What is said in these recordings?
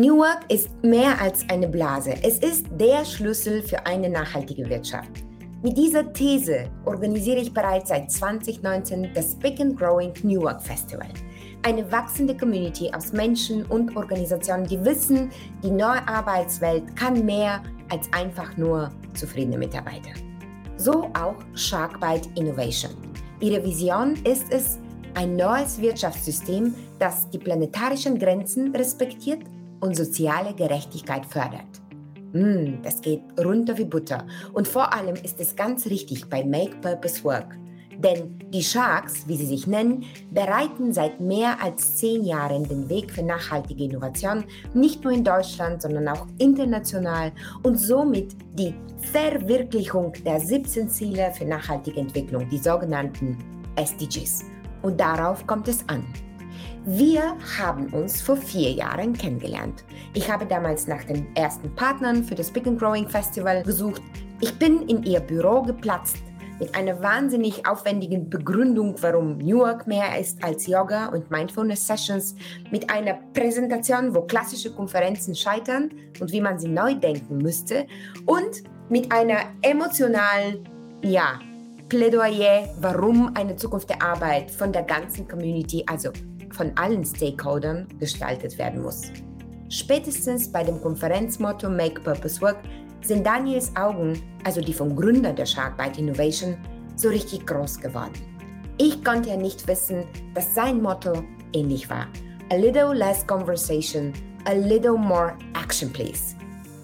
New Work ist mehr als eine Blase. Es ist der Schlüssel für eine nachhaltige Wirtschaft. Mit dieser These organisiere ich bereits seit 2019 das Big and Growing New Work Festival. Eine wachsende Community aus Menschen und Organisationen, die wissen, die neue Arbeitswelt kann mehr als einfach nur zufriedene Mitarbeiter. So auch Sharkbite Innovation. Ihre Vision ist es, ein neues Wirtschaftssystem, das die planetarischen Grenzen respektiert und soziale Gerechtigkeit fördert. Mm, das geht runter wie Butter. Und vor allem ist es ganz richtig bei Make Purpose Work. Denn die Sharks, wie sie sich nennen, bereiten seit mehr als zehn Jahren den Weg für nachhaltige Innovation, nicht nur in Deutschland, sondern auch international und somit die Verwirklichung der 17 Ziele für nachhaltige Entwicklung, die sogenannten SDGs. Und darauf kommt es an. Wir haben uns vor vier Jahren kennengelernt. Ich habe damals nach den ersten Partnern für das Big and Growing Festival gesucht. Ich bin in ihr Büro geplatzt mit einer wahnsinnig aufwendigen Begründung, warum New York mehr ist als Yoga und Mindfulness Sessions, mit einer Präsentation, wo klassische Konferenzen scheitern und wie man sie neu denken müsste und mit einer emotionalen, ja, Plädoyer, warum eine Zukunft der Arbeit von der ganzen Community, also von allen Stakeholdern gestaltet werden muss. Spätestens bei dem Konferenzmotto Make Purpose Work sind Daniels Augen, also die vom Gründer der Sharkbite Innovation, so richtig groß geworden. Ich konnte ja nicht wissen, dass sein Motto ähnlich war. A little less conversation, a little more action please.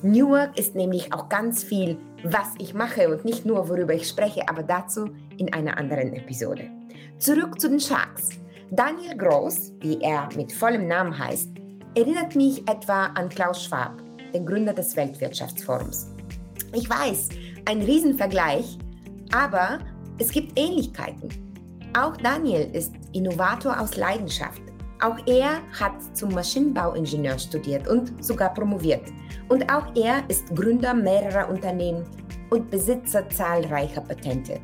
New Work ist nämlich auch ganz viel, was ich mache und nicht nur, worüber ich spreche, aber dazu in einer anderen Episode. Zurück zu den Sharks. Daniel Groß, wie er mit vollem Namen heißt, erinnert mich etwa an Klaus Schwab, den Gründer des Weltwirtschaftsforums. Ich weiß, ein Riesenvergleich, aber es gibt Ähnlichkeiten. Auch Daniel ist Innovator aus Leidenschaft. Auch er hat zum Maschinenbauingenieur studiert und sogar promoviert. Und auch er ist Gründer mehrerer Unternehmen und Besitzer zahlreicher Patente.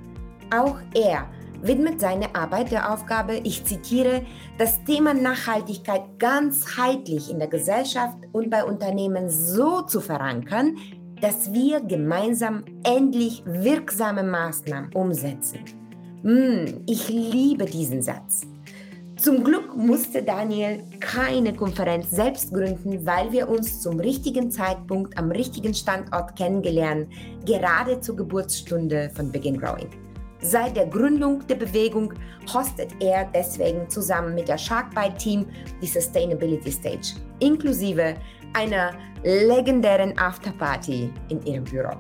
Auch er widmet seine Arbeit der Aufgabe, ich zitiere, das Thema Nachhaltigkeit ganzheitlich in der Gesellschaft und bei Unternehmen so zu verankern, dass wir gemeinsam endlich wirksame Maßnahmen umsetzen. Hm, ich liebe diesen Satz. Zum Glück musste Daniel keine Konferenz selbst gründen, weil wir uns zum richtigen Zeitpunkt am richtigen Standort kennengelernt, gerade zur Geburtsstunde von Begin Growing. Seit der Gründung der Bewegung hostet er deswegen zusammen mit der Sharkbite Team die Sustainability Stage, inklusive einer legendären Afterparty in ihrem Büro.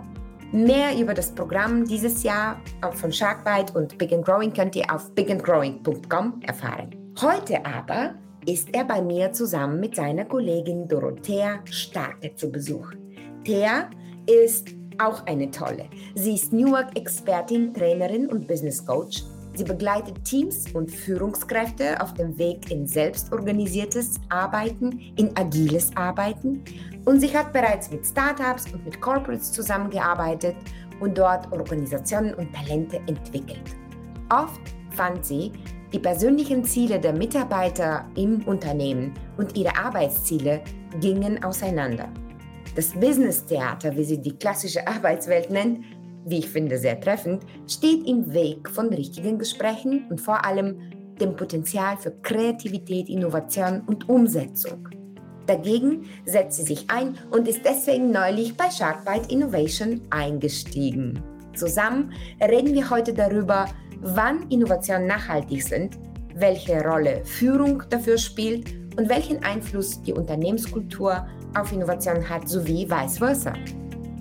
Mehr über das Programm dieses Jahr von Sharkbite und Big and Growing könnt ihr auf bigandgrowing.com erfahren. Heute aber ist er bei mir zusammen mit seiner Kollegin Dorothea Starke zu Besuch. Thea ist auch eine tolle. Sie ist Newark-Expertin, Trainerin und Business Coach. Sie begleitet Teams und Führungskräfte auf dem Weg in selbstorganisiertes Arbeiten, in agiles Arbeiten und sie hat bereits mit Startups und mit Corporates zusammengearbeitet und dort Organisationen und Talente entwickelt. Oft fand sie, die persönlichen Ziele der Mitarbeiter im Unternehmen und ihre Arbeitsziele gingen auseinander. Das Business-Theater, wie sie die klassische Arbeitswelt nennt, wie ich finde sehr treffend, steht im Weg von richtigen Gesprächen und vor allem dem Potenzial für Kreativität, Innovation und Umsetzung. Dagegen setzt sie sich ein und ist deswegen neulich bei Sharkbite Innovation eingestiegen. Zusammen reden wir heute darüber, wann Innovationen nachhaltig sind, welche Rolle Führung dafür spielt und welchen Einfluss die Unternehmenskultur auf Innovation hat, sowie vice versa.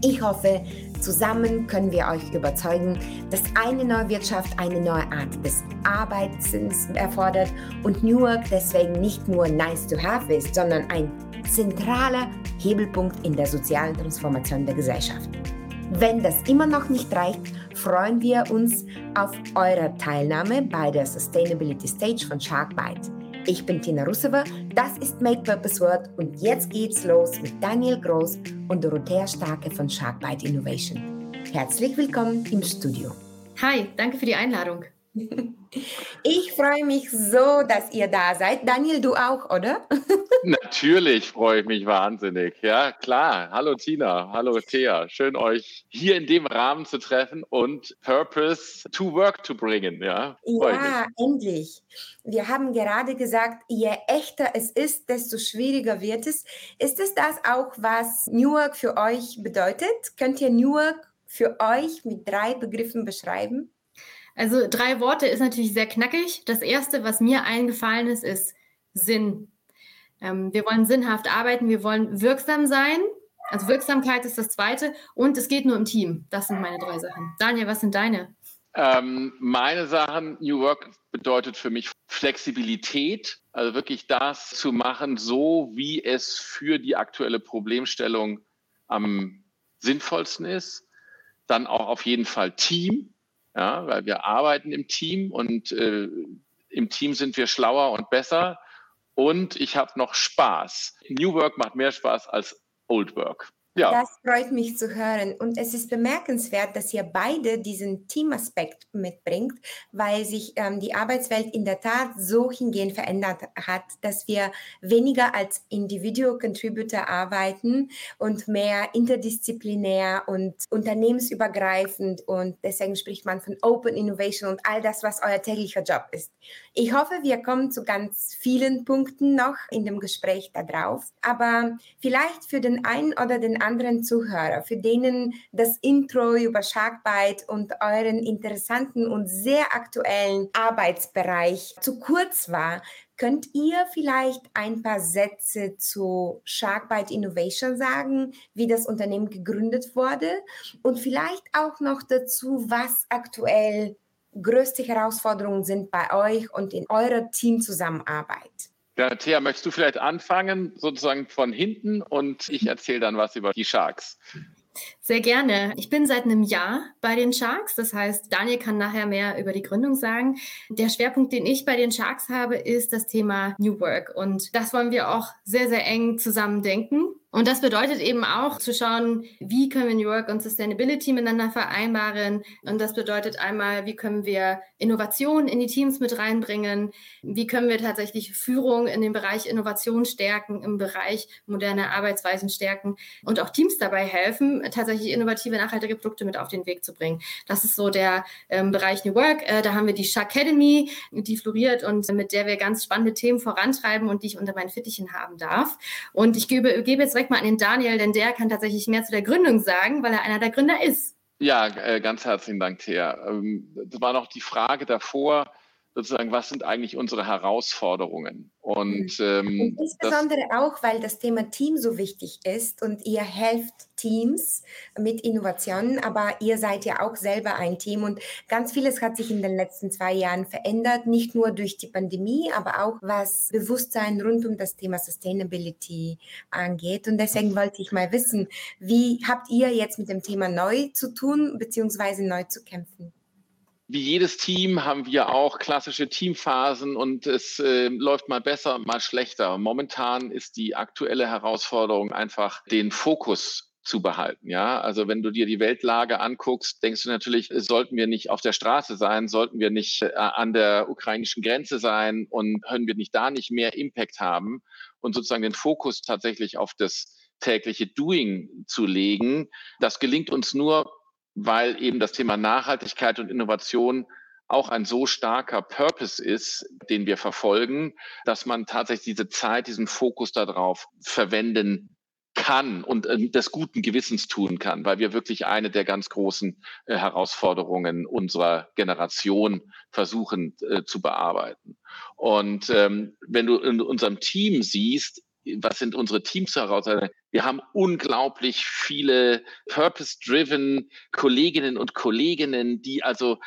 Ich hoffe, zusammen können wir euch überzeugen, dass eine neue Wirtschaft eine neue Art des Arbeitens erfordert und New Work deswegen nicht nur nice to have ist, sondern ein zentraler Hebelpunkt in der sozialen Transformation der Gesellschaft. Wenn das immer noch nicht reicht, freuen wir uns auf eure Teilnahme bei der Sustainability Stage von Sharkbite. Ich bin Tina Russova, das ist Make Purpose World und jetzt geht's los mit Daniel Groß und Dorothea Starke von Sharkbite Innovation. Herzlich willkommen im Studio. Hi, danke für die Einladung. Ich freue mich so, dass ihr da seid. Daniel, du auch, oder? Natürlich freue ich mich wahnsinnig. Ja, klar. Hallo Tina, hallo Thea. Schön euch hier in dem Rahmen zu treffen und Purpose to Work zu bringen. Ja, ja endlich. Wir haben gerade gesagt, je echter es ist, desto schwieriger wird es. Ist es das auch, was New Work für euch bedeutet? Könnt ihr New Work für euch mit drei Begriffen beschreiben? Also drei Worte ist natürlich sehr knackig. Das erste, was mir eingefallen ist, ist Sinn. Ähm, wir wollen sinnhaft arbeiten, wir wollen wirksam sein. Also Wirksamkeit ist das zweite und es geht nur im Team. Das sind meine drei Sachen. Daniel, was sind deine? Ähm, meine Sachen, New Work bedeutet für mich Flexibilität, also wirklich das zu machen, so wie es für die aktuelle Problemstellung am sinnvollsten ist. Dann auch auf jeden Fall Team, ja, weil wir arbeiten im Team und äh, im Team sind wir schlauer und besser. Und ich habe noch Spaß. New Work macht mehr Spaß als Old Work. Ja. Das freut mich zu hören. Und es ist bemerkenswert, dass ihr beide diesen Teamaspekt mitbringt, weil sich ähm, die Arbeitswelt in der Tat so hingehend verändert hat, dass wir weniger als Individual Contributor arbeiten und mehr interdisziplinär und unternehmensübergreifend. Und deswegen spricht man von Open Innovation und all das, was euer täglicher Job ist. Ich hoffe, wir kommen zu ganz vielen Punkten noch in dem Gespräch da drauf. Aber vielleicht für den einen oder den anderen Zuhörer, für denen das Intro über Sharkbite und euren interessanten und sehr aktuellen Arbeitsbereich zu kurz war, Könnt ihr vielleicht ein paar Sätze zu Sharkbite Innovation sagen, wie das Unternehmen gegründet wurde und vielleicht auch noch dazu, was aktuell größte Herausforderungen sind bei euch und in eurer Teamzusammenarbeit? Ja, Thea, möchtest du vielleicht anfangen, sozusagen von hinten und ich erzähle dann was über die Sharks. Sehr gerne. Ich bin seit einem Jahr bei den Sharks. Das heißt, Daniel kann nachher mehr über die Gründung sagen. Der Schwerpunkt, den ich bei den Sharks habe, ist das Thema New Work. Und das wollen wir auch sehr, sehr eng zusammen denken. Und das bedeutet eben auch zu schauen, wie können wir New Work und Sustainability miteinander vereinbaren. Und das bedeutet einmal, wie können wir Innovation in die Teams mit reinbringen? Wie können wir tatsächlich Führung in dem Bereich Innovation stärken, im Bereich moderne Arbeitsweisen stärken und auch Teams dabei helfen, tatsächlich innovative, nachhaltige Produkte mit auf den Weg zu bringen. Das ist so der ähm, Bereich New Work. Äh, da haben wir die Academy, die floriert und mit der wir ganz spannende Themen vorantreiben und die ich unter meinen Fittichen haben darf. Und ich gebe, gebe jetzt direkt mal an den Daniel, denn der kann tatsächlich mehr zu der Gründung sagen, weil er einer der Gründer ist. Ja, äh, ganz herzlichen Dank, Thea. Ähm, das war noch die Frage davor, sozusagen, was sind eigentlich unsere Herausforderungen? Und, mhm. ähm, und insbesondere auch, weil das Thema Team so wichtig ist und ihr helft Teams mit Innovationen, aber ihr seid ja auch selber ein Team und ganz vieles hat sich in den letzten zwei Jahren verändert, nicht nur durch die Pandemie, aber auch was Bewusstsein rund um das Thema Sustainability angeht. Und deswegen wollte ich mal wissen, wie habt ihr jetzt mit dem Thema neu zu tun, beziehungsweise neu zu kämpfen? Wie jedes Team haben wir auch klassische Teamphasen und es äh, läuft mal besser, mal schlechter. Momentan ist die aktuelle Herausforderung einfach den Fokus zu behalten. Ja, also wenn du dir die Weltlage anguckst, denkst du natürlich, sollten wir nicht auf der Straße sein, sollten wir nicht äh, an der ukrainischen Grenze sein und können wir nicht da nicht mehr Impact haben und sozusagen den Fokus tatsächlich auf das tägliche Doing zu legen. Das gelingt uns nur, weil eben das Thema Nachhaltigkeit und Innovation auch ein so starker Purpose ist, den wir verfolgen, dass man tatsächlich diese Zeit, diesen Fokus darauf verwenden kann und äh, des guten Gewissens tun kann, weil wir wirklich eine der ganz großen äh, Herausforderungen unserer Generation versuchen äh, zu bearbeiten. Und ähm, wenn du in unserem Team siehst, was sind unsere Teams heraus? Wir haben unglaublich viele purpose-driven Kolleginnen und Kolleginnen, die also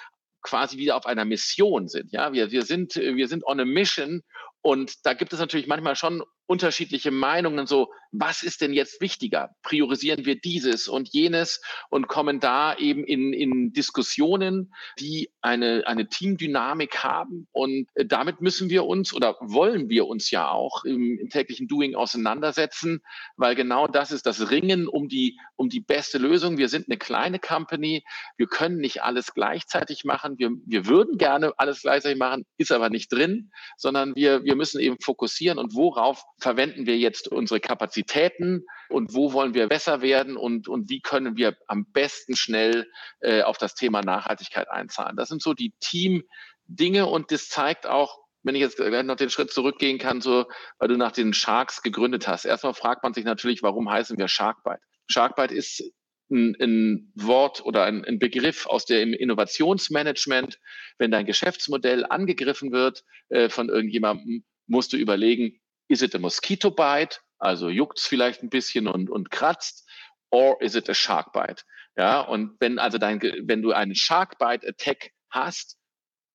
quasi wieder auf einer Mission sind. Ja, wir, wir sind, wir sind on a mission und da gibt es natürlich manchmal schon unterschiedliche Meinungen, so was ist denn jetzt wichtiger? Priorisieren wir dieses und jenes und kommen da eben in, in Diskussionen, die eine, eine Teamdynamik haben. Und äh, damit müssen wir uns oder wollen wir uns ja auch im, im täglichen Doing auseinandersetzen, weil genau das ist das Ringen um die, um die beste Lösung. Wir sind eine kleine Company. Wir können nicht alles gleichzeitig machen. Wir, wir würden gerne alles gleichzeitig machen, ist aber nicht drin, sondern wir, wir müssen eben fokussieren und worauf verwenden wir jetzt unsere Kapazitäten und wo wollen wir besser werden und, und wie können wir am besten schnell äh, auf das Thema Nachhaltigkeit einzahlen. Das sind so die Team-Dinge und das zeigt auch, wenn ich jetzt gleich noch den Schritt zurückgehen kann, so, weil du nach den Sharks gegründet hast. Erstmal fragt man sich natürlich, warum heißen wir Sharkbite? Sharkbite ist ein, ein Wort oder ein, ein, Begriff aus dem Innovationsmanagement. Wenn dein Geschäftsmodell angegriffen wird äh, von irgendjemandem, musst du überlegen, is it a mosquito bite? Also juckt's vielleicht ein bisschen und, und kratzt. Or is it a shark bite? Ja, und wenn also dein, wenn du einen Shark Bite Attack hast,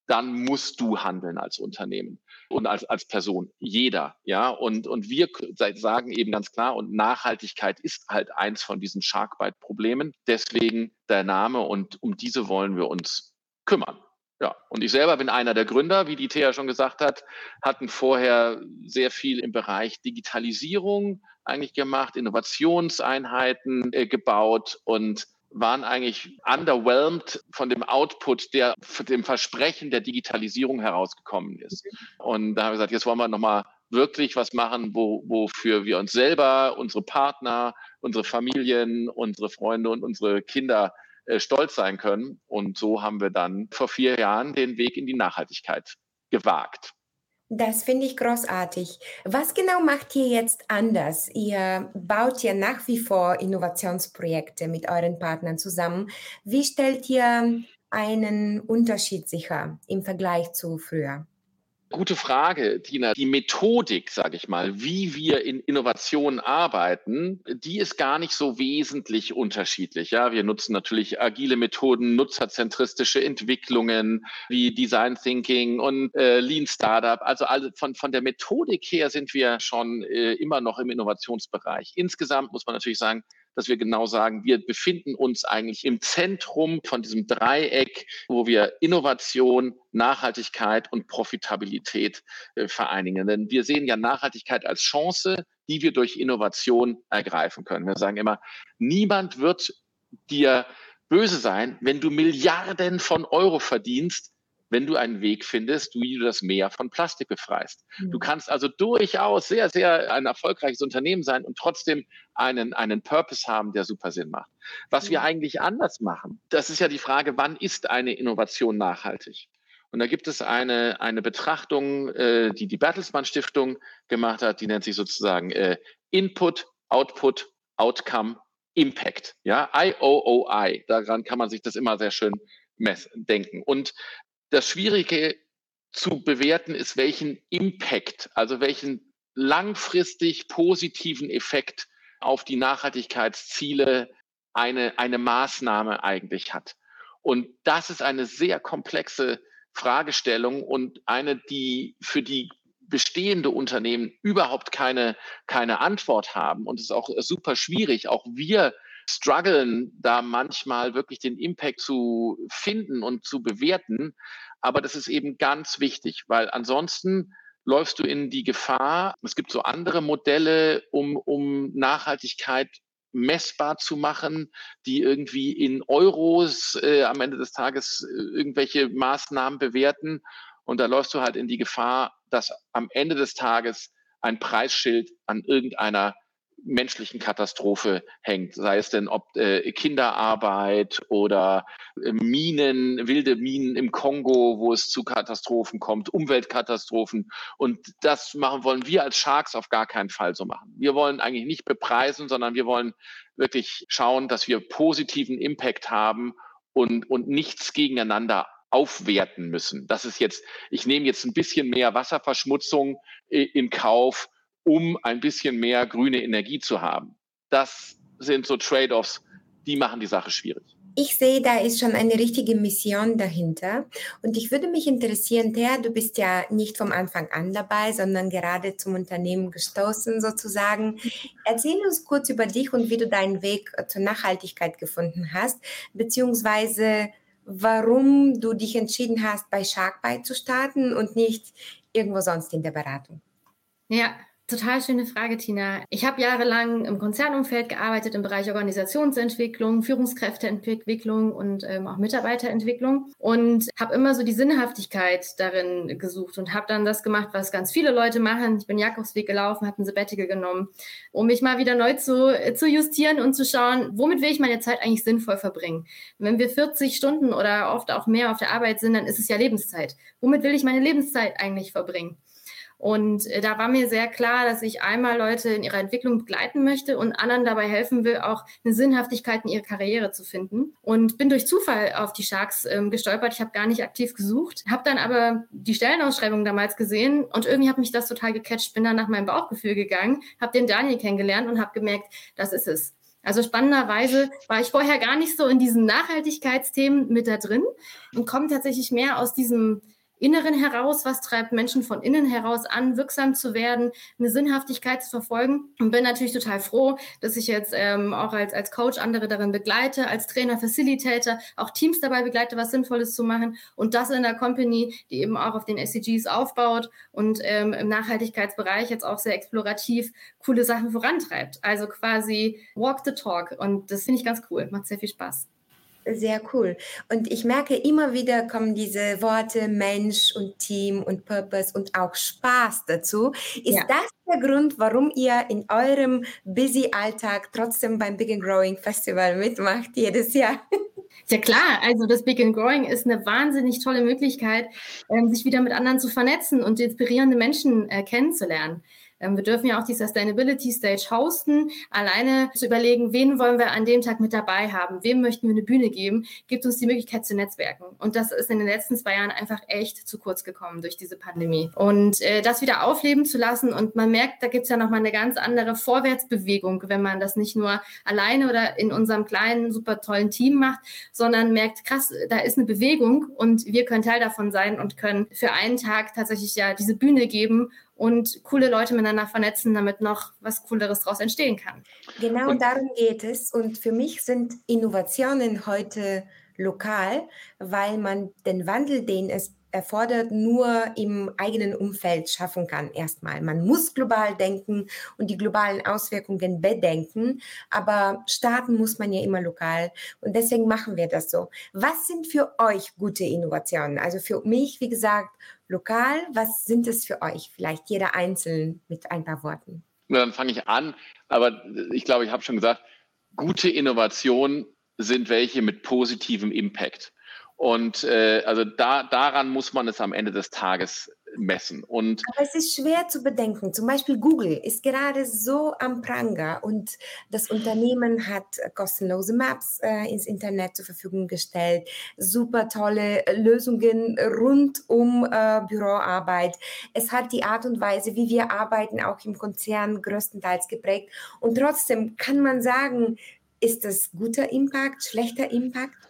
dann musst du handeln als Unternehmen und als, als Person. Jeder, ja. Und, und wir sagen eben ganz klar, und Nachhaltigkeit ist halt eins von diesen Sharkbite-Problemen. Deswegen der Name und um diese wollen wir uns kümmern. Ja, und ich selber bin einer der Gründer, wie die Thea schon gesagt hat, hatten vorher sehr viel im Bereich Digitalisierung eigentlich gemacht, Innovationseinheiten äh, gebaut und waren eigentlich underwhelmed von dem Output, der von dem Versprechen der Digitalisierung herausgekommen ist. Und da haben wir gesagt, jetzt wollen wir nochmal wirklich was machen, wo, wofür wir uns selber, unsere Partner, unsere Familien, unsere Freunde und unsere Kinder stolz sein können. Und so haben wir dann vor vier Jahren den Weg in die Nachhaltigkeit gewagt. Das finde ich großartig. Was genau macht ihr jetzt anders? Ihr baut ja nach wie vor Innovationsprojekte mit euren Partnern zusammen. Wie stellt ihr einen Unterschied sicher im Vergleich zu früher? Gute Frage, Tina. Die Methodik, sage ich mal, wie wir in Innovationen arbeiten, die ist gar nicht so wesentlich unterschiedlich. Ja, wir nutzen natürlich agile Methoden, nutzerzentristische Entwicklungen wie Design Thinking und äh, Lean Startup. Also alle, von, von der Methodik her sind wir schon äh, immer noch im Innovationsbereich. Insgesamt muss man natürlich sagen, dass wir genau sagen, wir befinden uns eigentlich im Zentrum von diesem Dreieck, wo wir Innovation, Nachhaltigkeit und Profitabilität äh, vereinigen. Denn wir sehen ja Nachhaltigkeit als Chance, die wir durch Innovation ergreifen können. Wir sagen immer, niemand wird dir böse sein, wenn du Milliarden von Euro verdienst, wenn du einen Weg findest, wie du das Meer von Plastik befreist. Mhm. Du kannst also durchaus sehr, sehr ein erfolgreiches Unternehmen sein und trotzdem einen, einen Purpose haben, der super Sinn macht. Was mhm. wir eigentlich anders machen, das ist ja die Frage, wann ist eine Innovation nachhaltig? Und da gibt es eine, eine Betrachtung, äh, die die Bertelsmann Stiftung gemacht hat, die nennt sich sozusagen äh, Input, Output, Outcome, Impact. Ja, IOOI. Daran kann man sich das immer sehr schön denken. Und das Schwierige zu bewerten ist, welchen Impact, also welchen langfristig positiven Effekt auf die Nachhaltigkeitsziele eine, eine Maßnahme eigentlich hat. Und das ist eine sehr komplexe Fragestellung und eine, die für die bestehende Unternehmen überhaupt keine, keine Antwort haben. Und es ist auch super schwierig. Auch wir strugglen da manchmal wirklich den Impact zu finden und zu bewerten. Aber das ist eben ganz wichtig, weil ansonsten läufst du in die Gefahr, es gibt so andere Modelle, um, um Nachhaltigkeit messbar zu machen, die irgendwie in Euros äh, am Ende des Tages äh, irgendwelche Maßnahmen bewerten. Und da läufst du halt in die Gefahr, dass am Ende des Tages ein Preisschild an irgendeiner menschlichen Katastrophe hängt, sei es denn ob äh, Kinderarbeit oder äh, Minen, wilde Minen im Kongo, wo es zu Katastrophen kommt, Umweltkatastrophen. Und das machen wollen wir als Sharks auf gar keinen Fall so machen. Wir wollen eigentlich nicht bepreisen, sondern wir wollen wirklich schauen, dass wir positiven Impact haben und, und nichts gegeneinander aufwerten müssen. Das ist jetzt, ich nehme jetzt ein bisschen mehr Wasserverschmutzung äh, in Kauf, um ein bisschen mehr grüne Energie zu haben. Das sind so Trade-offs, die machen die Sache schwierig. ich sehe, da ist schon eine richtige Mission dahinter. Und ich würde mich interessieren, Thea, du bist ja nicht vom Anfang an dabei, sondern gerade zum Unternehmen gestoßen sozusagen. Erzähl uns kurz über dich und wie du deinen Weg zur Nachhaltigkeit gefunden hast, beziehungsweise warum du dich entschieden hast, bei Sharkbite zu starten und nicht irgendwo sonst in der Beratung. Ja, Total schöne Frage, Tina. Ich habe jahrelang im Konzernumfeld gearbeitet im Bereich Organisationsentwicklung, Führungskräfteentwicklung und ähm, auch Mitarbeiterentwicklung und habe immer so die Sinnhaftigkeit darin gesucht und habe dann das gemacht, was ganz viele Leute machen. Ich bin Jakobsweg gelaufen, habe ein Sabbatical genommen, um mich mal wieder neu zu, äh, zu justieren und zu schauen, womit will ich meine Zeit eigentlich sinnvoll verbringen. Wenn wir 40 Stunden oder oft auch mehr auf der Arbeit sind, dann ist es ja Lebenszeit. Womit will ich meine Lebenszeit eigentlich verbringen? Und äh, da war mir sehr klar, dass ich einmal Leute in ihrer Entwicklung begleiten möchte und anderen dabei helfen will, auch eine Sinnhaftigkeit in ihre Karriere zu finden. Und bin durch Zufall auf die Sharks ähm, gestolpert. Ich habe gar nicht aktiv gesucht, habe dann aber die Stellenausschreibung damals gesehen und irgendwie hat mich das total gecatcht. Bin dann nach meinem Bauchgefühl gegangen, habe den Daniel kennengelernt und habe gemerkt, das ist es. Also spannenderweise war ich vorher gar nicht so in diesen Nachhaltigkeitsthemen mit da drin und komme tatsächlich mehr aus diesem Inneren heraus, was treibt Menschen von innen heraus an, wirksam zu werden, eine Sinnhaftigkeit zu verfolgen. Und bin natürlich total froh, dass ich jetzt ähm, auch als, als Coach andere darin begleite, als Trainer, Facilitator, auch Teams dabei begleite, was Sinnvolles zu machen. Und das in der Company, die eben auch auf den SDGs aufbaut und ähm, im Nachhaltigkeitsbereich jetzt auch sehr explorativ coole Sachen vorantreibt. Also quasi walk the talk. Und das finde ich ganz cool, macht sehr viel Spaß. Sehr cool. Und ich merke, immer wieder kommen diese Worte Mensch und Team und Purpose und auch Spaß dazu. Ist ja. das der Grund, warum ihr in eurem busy Alltag trotzdem beim Big and Growing Festival mitmacht jedes Jahr? Ja klar, also das Big and Growing ist eine wahnsinnig tolle Möglichkeit, ähm, sich wieder mit anderen zu vernetzen und inspirierende Menschen äh, kennenzulernen. Ähm, wir dürfen ja auch die Sustainability Stage hosten. Alleine zu überlegen, wen wollen wir an dem Tag mit dabei haben, wem möchten wir eine Bühne geben, gibt uns die Möglichkeit zu netzwerken. Und das ist in den letzten zwei Jahren einfach echt zu kurz gekommen durch diese Pandemie. Und äh, das wieder aufleben zu lassen und man merkt, da gibt es ja nochmal eine ganz andere Vorwärtsbewegung, wenn man das nicht nur alleine oder in unserem kleinen, super tollen Team macht, sondern merkt, krass, da ist eine Bewegung und wir können Teil davon sein und können für einen Tag tatsächlich ja diese Bühne geben und coole Leute miteinander vernetzen, damit noch was Cooleres daraus entstehen kann. Genau und darum geht es. Und für mich sind Innovationen heute lokal, weil man den Wandel, den es erfordert, nur im eigenen Umfeld schaffen kann. Erstmal. Man muss global denken und die globalen Auswirkungen bedenken, aber starten muss man ja immer lokal. Und deswegen machen wir das so. Was sind für euch gute Innovationen? Also für mich, wie gesagt, lokal. Was sind es für euch? Vielleicht jeder einzeln mit ein paar Worten. Na, dann fange ich an. Aber ich glaube, ich habe schon gesagt, gute Innovationen sind welche mit positivem Impact. Und äh, also da, daran muss man es am Ende des Tages messen. Und Aber es ist schwer zu bedenken. Zum Beispiel Google ist gerade so am Pranger und das Unternehmen hat kostenlose Maps äh, ins Internet zur Verfügung gestellt, super tolle Lösungen rund um äh, Büroarbeit. Es hat die Art und Weise, wie wir arbeiten, auch im Konzern größtenteils geprägt. Und trotzdem kann man sagen, ist das guter Impact, schlechter Impact?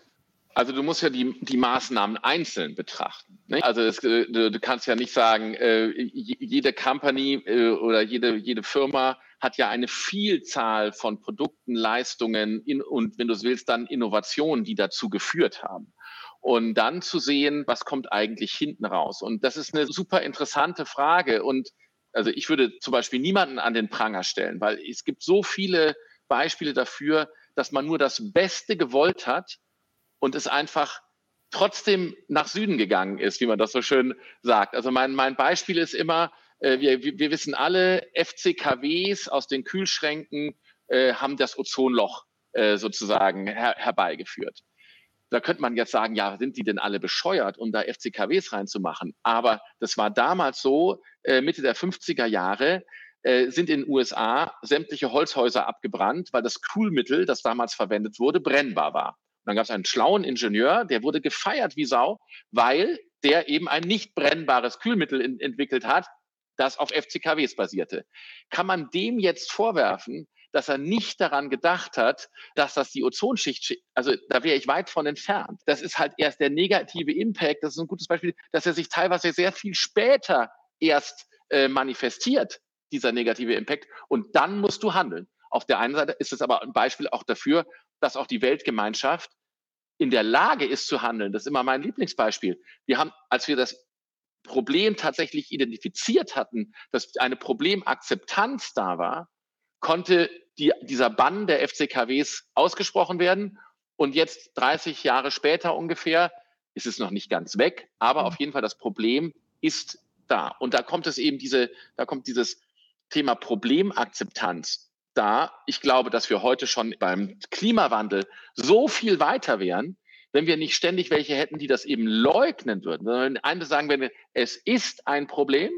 Also du musst ja die, die Maßnahmen einzeln betrachten. Ne? Also das, äh, du, du, kannst ja nicht sagen, äh, jede Company äh, oder jede, jede Firma hat ja eine Vielzahl von Produkten, Leistungen in, und wenn du es willst, dann Innovationen, die dazu geführt haben. Und dann zu sehen, was kommt eigentlich hinten raus. Und das ist eine super interessante Frage. Und also ich würde zum Beispiel niemanden an den Pranger stellen, weil es gibt so viele Beispiele dafür, dass man nur das Beste gewollt hat und es einfach trotzdem nach Süden gegangen ist, wie man das so schön sagt. Also mein, mein Beispiel ist immer, äh, wir, wir wissen alle, FCKWs aus den Kühlschränken äh, haben das Ozonloch äh, sozusagen her, herbeigeführt. Da könnte man jetzt sagen, ja, sind die denn alle bescheuert, um da FCKWs reinzumachen? Aber das war damals so, äh, Mitte der 50er Jahre, äh, sind in den USA sämtliche Holzhäuser abgebrannt, weil das Kühlmittel, das damals verwendet wurde, brennbar war dann gab es einen schlauen Ingenieur, der wurde gefeiert wie Sau, weil der eben ein nicht brennbares Kühlmittel in, entwickelt hat, das auf FCKWs basierte. Kann man dem jetzt vorwerfen, dass er nicht daran gedacht hat, dass das die Ozonschicht, also da wäre ich weit von entfernt. Das ist halt erst der negative Impact. Das ist ein gutes Beispiel, dass er sich teilweise sehr viel später erst äh, manifestiert, dieser negative Impact. Und dann musst du handeln. Auf der einen Seite ist es aber ein Beispiel auch dafür, dass auch die Weltgemeinschaft in der Lage ist zu handeln. Das ist immer mein Lieblingsbeispiel. Wir haben, als wir das Problem tatsächlich identifiziert hatten, dass eine Problemakzeptanz da war, konnte die, dieser Bann der FCKWs ausgesprochen werden. Und jetzt 30 Jahre später ungefähr ist es noch nicht ganz weg, aber auf jeden Fall das Problem ist da. Und da kommt es eben diese, da kommt dieses Thema Problemakzeptanz da. Ich glaube, dass wir heute schon beim Klimawandel so viel weiter wären, wenn wir nicht ständig welche hätten, die das eben leugnen würden, sondern eine sagen wir, es ist ein Problem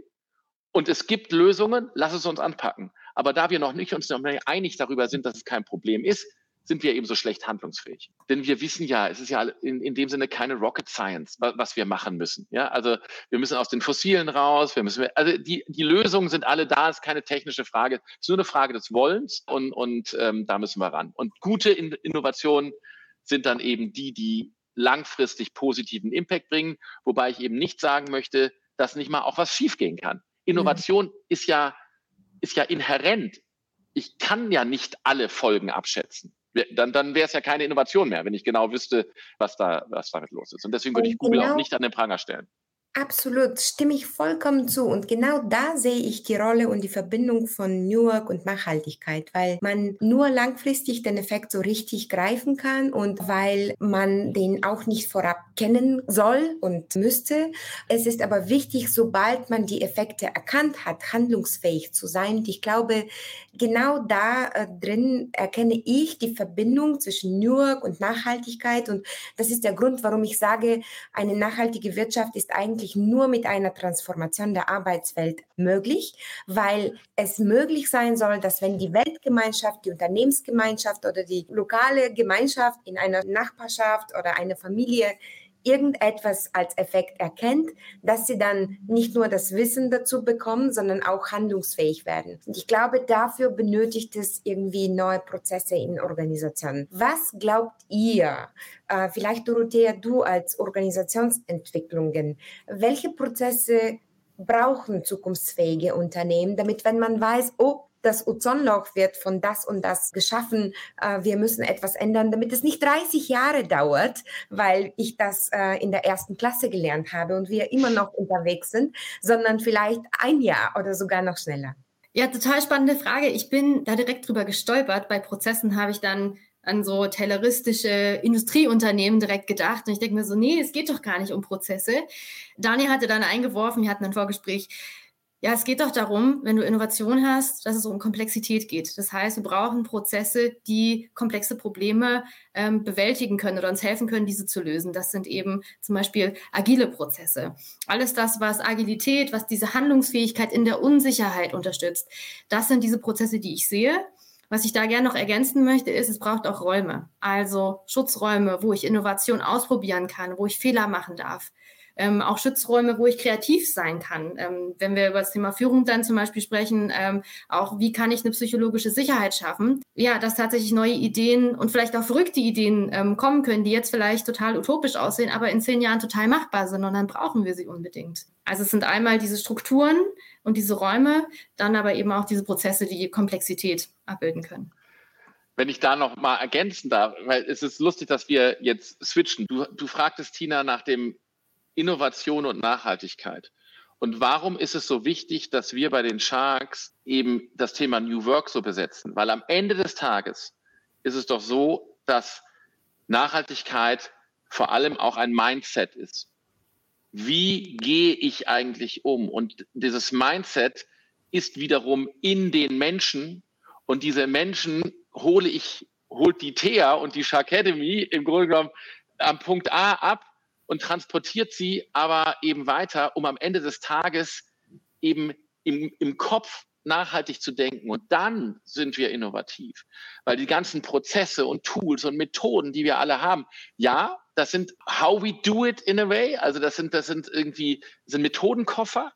und es gibt Lösungen, lass es uns anpacken. Aber da wir noch nicht uns noch einig darüber sind, dass es kein Problem ist, sind wir eben so schlecht handlungsfähig. Denn wir wissen ja, es ist ja in, in dem Sinne keine Rocket Science, was, wir machen müssen. Ja, also wir müssen aus den Fossilen raus, wir müssen, also die, die Lösungen sind alle da, es ist keine technische Frage, es ist nur eine Frage des Wollens und, und ähm, da müssen wir ran. Und gute in Innovationen sind dann eben die, die langfristig positiven Impact bringen, wobei ich eben nicht sagen möchte, dass nicht mal auch was schiefgehen kann. Innovation mhm. ist ja, ist ja inhärent. Ich kann ja nicht alle Folgen abschätzen. Dann, dann wäre es ja keine Innovation mehr, wenn ich genau wüsste, was da, was damit los ist. Und deswegen würde ich Google genau, auch nicht an den Pranger stellen. Absolut, stimme ich vollkommen zu. Und genau da sehe ich die Rolle und die Verbindung von New Work und Nachhaltigkeit, weil man nur langfristig den Effekt so richtig greifen kann und weil man den auch nicht vorab kennen soll und müsste. Es ist aber wichtig, sobald man die Effekte erkannt hat, handlungsfähig zu sein. Und ich glaube, genau da äh, drin erkenne ich die Verbindung zwischen New Work und Nachhaltigkeit. Und das ist der Grund, warum ich sage, eine nachhaltige Wirtschaft ist eigentlich eigentlich nur mit einer Transformation der Arbeitswelt möglich, weil es möglich sein soll, dass wenn die Weltgemeinschaft, die Unternehmensgemeinschaft oder die lokale Gemeinschaft in einer Nachbarschaft oder einer Familie irgendetwas als Effekt erkennt, dass sie dann nicht nur das Wissen dazu bekommen, sondern auch handlungsfähig werden. Und ich glaube, dafür benötigt es irgendwie neue Prozesse in Organisationen. Was glaubt ihr, äh, vielleicht Dorothea, du als Organisationsentwicklungen, welche Prozesse brauchen zukunftsfähige Unternehmen, damit wenn man weiß, oh, das Ozonloch wird von das und das geschaffen. Äh, wir müssen etwas ändern, damit es nicht 30 Jahre dauert, weil ich das äh, in der ersten Klasse gelernt habe und wir immer noch unterwegs sind, sondern vielleicht ein Jahr oder sogar noch schneller. Ja, total spannende Frage. Ich bin da direkt drüber gestolpert. Bei Prozessen habe ich dann an so tayloristische Industrieunternehmen direkt gedacht. Und ich denke mir so, nee, es geht doch gar nicht um Prozesse. Daniel hatte dann eingeworfen, wir hatten ein Vorgespräch, ja, es geht doch darum, wenn du Innovation hast, dass es um Komplexität geht. Das heißt, wir brauchen Prozesse, die komplexe Probleme ähm, bewältigen können oder uns helfen können, diese zu lösen. Das sind eben zum Beispiel agile Prozesse. Alles das, was Agilität, was diese Handlungsfähigkeit in der Unsicherheit unterstützt, das sind diese Prozesse, die ich sehe. Was ich da gerne noch ergänzen möchte, ist, es braucht auch Räume. Also Schutzräume, wo ich Innovation ausprobieren kann, wo ich Fehler machen darf ähm, auch Schutzräume, wo ich kreativ sein kann. Ähm, wenn wir über das Thema Führung dann zum Beispiel sprechen, ähm, auch wie kann ich eine psychologische Sicherheit schaffen? Ja, dass tatsächlich neue Ideen und vielleicht auch verrückte Ideen ähm, kommen können, die jetzt vielleicht total utopisch aussehen, aber in zehn Jahren total machbar sind und dann brauchen wir sie unbedingt. Also es sind einmal diese Strukturen und diese Räume, dann aber eben auch diese Prozesse, die Komplexität abbilden können wenn ich da noch mal ergänzen darf, weil es ist lustig, dass wir jetzt switchen. Du, du fragtest Tina nach dem Innovation und Nachhaltigkeit. Und warum ist es so wichtig, dass wir bei den Sharks eben das Thema New Work so besetzen? Weil am Ende des Tages ist es doch so, dass Nachhaltigkeit vor allem auch ein Mindset ist. Wie gehe ich eigentlich um? Und dieses Mindset ist wiederum in den Menschen und diese Menschen hole ich, holt die TEA und die Shark Academy im Grunde genommen am Punkt A ab und transportiert sie aber eben weiter, um am Ende des Tages eben im, im Kopf nachhaltig zu denken. Und dann sind wir innovativ, weil die ganzen Prozesse und Tools und Methoden, die wir alle haben, ja, das sind how we do it in a way, also das sind, das sind irgendwie, sind Methodenkoffer,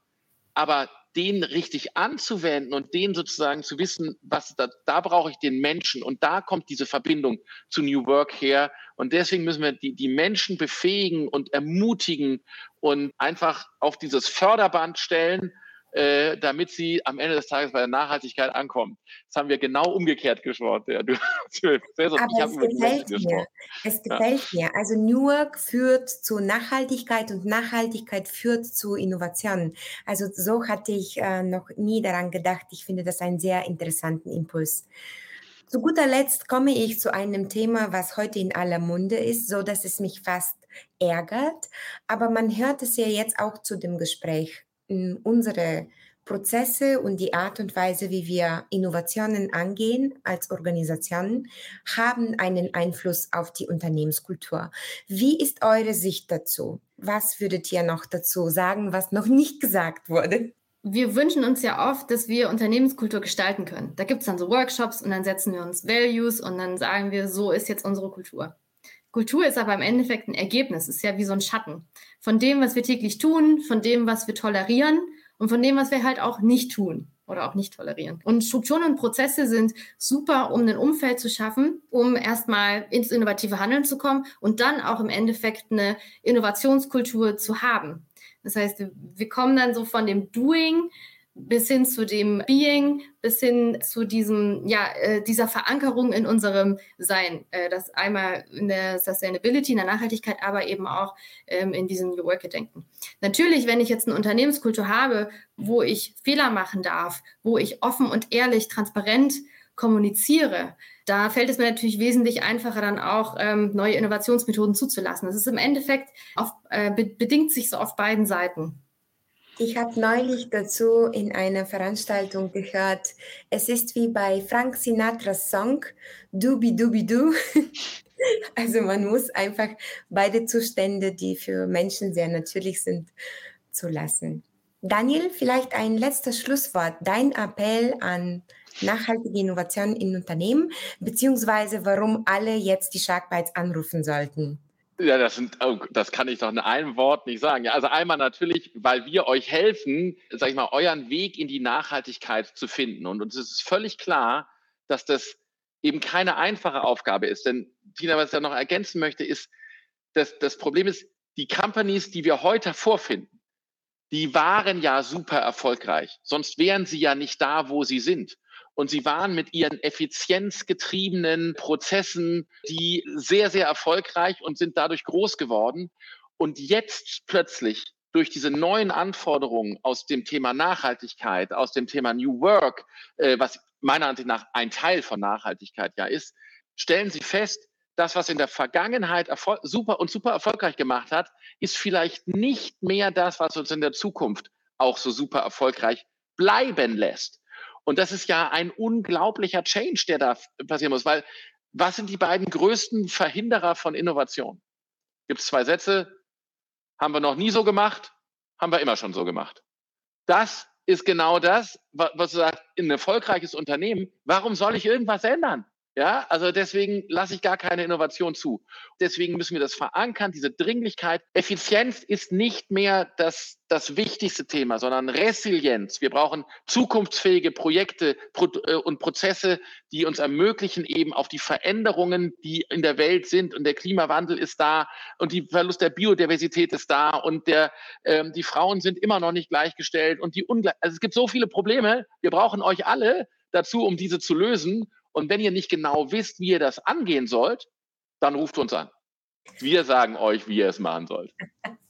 aber den richtig anzuwenden und den sozusagen zu wissen, was da, da brauche ich den Menschen. Und da kommt diese Verbindung zu New Work her. Und deswegen müssen wir die, die Menschen befähigen und ermutigen und einfach auf dieses Förderband stellen äh, damit sie am Ende des Tages bei der Nachhaltigkeit ankommen. Das haben wir genau umgekehrt geschworen. Ja, du, Aber es gefällt mir. Es gefällt ja. mir. Also New Work führt zu Nachhaltigkeit und Nachhaltigkeit führt zu Innovationen. Also so hatte ich äh, noch nie daran gedacht. Ich finde das einen sehr interessanten Impuls. Zu guter Letzt komme ich zu einem Thema, was heute in aller Munde ist, so dass es mich fast ärgert. Aber man hört es ja jetzt auch zu dem Gespräch unsere Prozesse und die Art und Weise, wie wir Innovationen angehen als Organisationen, haben einen Einfluss auf die Unternehmenskultur. Wie ist eure Sicht dazu? Was würdet ihr noch dazu sagen, was noch nicht gesagt wurde? wir wünschen uns ja oft, dass wir Unternehmenskultur gestalten können. Da gibt es dann so Workshops und dann setzen wir uns Values und dann sagen wir, so ist jetzt unsere Kultur. Kultur ist aber im Endeffekt ein Ergebnis, ist ja wie so ein Schatten von dem, was wir täglich tun, von dem, was wir tolerieren und von dem, was wir halt auch nicht tun oder auch nicht tolerieren. Und Strukturen und Prozesse sind super, um ein Umfeld zu schaffen, um erstmal ins innovative Handeln zu kommen und dann auch im Endeffekt eine Innovationskultur zu haben. Das heißt, wir kommen dann so von dem Doing bis hin zu dem Being, bis hin zu diesem, ja, äh, dieser Verankerung in unserem Sein. Äh, das einmal in der Sustainability, in der Nachhaltigkeit, aber eben auch ähm, in diesem New Work-Gedenken. Natürlich, wenn ich jetzt eine Unternehmenskultur habe, wo ich Fehler machen darf, wo ich offen und ehrlich, transparent kommuniziere, da fällt es mir natürlich wesentlich einfacher, dann auch ähm, neue Innovationsmethoden zuzulassen. Das ist im Endeffekt auf, äh, bedingt sich so auf beiden Seiten. Ich habe neulich dazu in einer Veranstaltung gehört, es ist wie bei Frank Sinatras Song, Dubi Dubi Du. Also man muss einfach beide Zustände, die für Menschen sehr natürlich sind, zulassen. Daniel, vielleicht ein letztes Schlusswort, dein Appell an nachhaltige Innovation in Unternehmen, beziehungsweise warum alle jetzt die Sharkbites anrufen sollten. Ja, das sind, oh, das kann ich doch in einem Wort nicht sagen. Ja, also einmal natürlich, weil wir euch helfen, sag ich mal, euren Weg in die Nachhaltigkeit zu finden. Und uns ist völlig klar, dass das eben keine einfache Aufgabe ist. Denn Tina, was ich da noch ergänzen möchte, ist, dass das Problem ist, die Companies, die wir heute vorfinden, die waren ja super erfolgreich. Sonst wären sie ja nicht da, wo sie sind. Und sie waren mit ihren effizienzgetriebenen Prozessen, die sehr, sehr erfolgreich und sind dadurch groß geworden. Und jetzt plötzlich durch diese neuen Anforderungen aus dem Thema Nachhaltigkeit, aus dem Thema New Work, äh, was meiner Ansicht nach ein Teil von Nachhaltigkeit ja ist, stellen sie fest, das, was in der Vergangenheit super und super erfolgreich gemacht hat, ist vielleicht nicht mehr das, was uns in der Zukunft auch so super erfolgreich bleiben lässt. Und das ist ja ein unglaublicher Change, der da passieren muss, weil was sind die beiden größten Verhinderer von Innovation? Gibt es zwei Sätze, haben wir noch nie so gemacht, haben wir immer schon so gemacht. Das ist genau das, was sagt, ein erfolgreiches Unternehmen, warum soll ich irgendwas ändern? Ja, also deswegen lasse ich gar keine Innovation zu. Deswegen müssen wir das verankern, diese Dringlichkeit. Effizienz ist nicht mehr das, das wichtigste Thema, sondern Resilienz. Wir brauchen zukunftsfähige Projekte äh, und Prozesse, die uns ermöglichen, eben auf die Veränderungen, die in der Welt sind und der Klimawandel ist da und die Verlust der Biodiversität ist da und der, ähm, die Frauen sind immer noch nicht gleichgestellt und die Ungleich also es gibt so viele Probleme. Wir brauchen euch alle dazu, um diese zu lösen. Und wenn ihr nicht genau wisst, wie ihr das angehen sollt, dann ruft uns an. Wir sagen euch, wie ihr es machen sollt.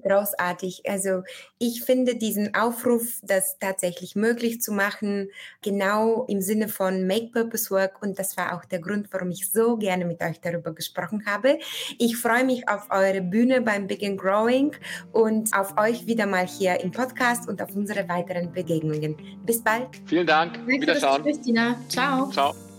Großartig. Also ich finde diesen Aufruf, das tatsächlich möglich zu machen, genau im Sinne von Make Purpose Work. Und das war auch der Grund, warum ich so gerne mit euch darüber gesprochen habe. Ich freue mich auf eure Bühne beim Big and Growing und auf euch wieder mal hier im Podcast und auf unsere weiteren Begegnungen. Bis bald. Vielen Dank. Danke Wiederschauen. Christina. Ciao. Ciao.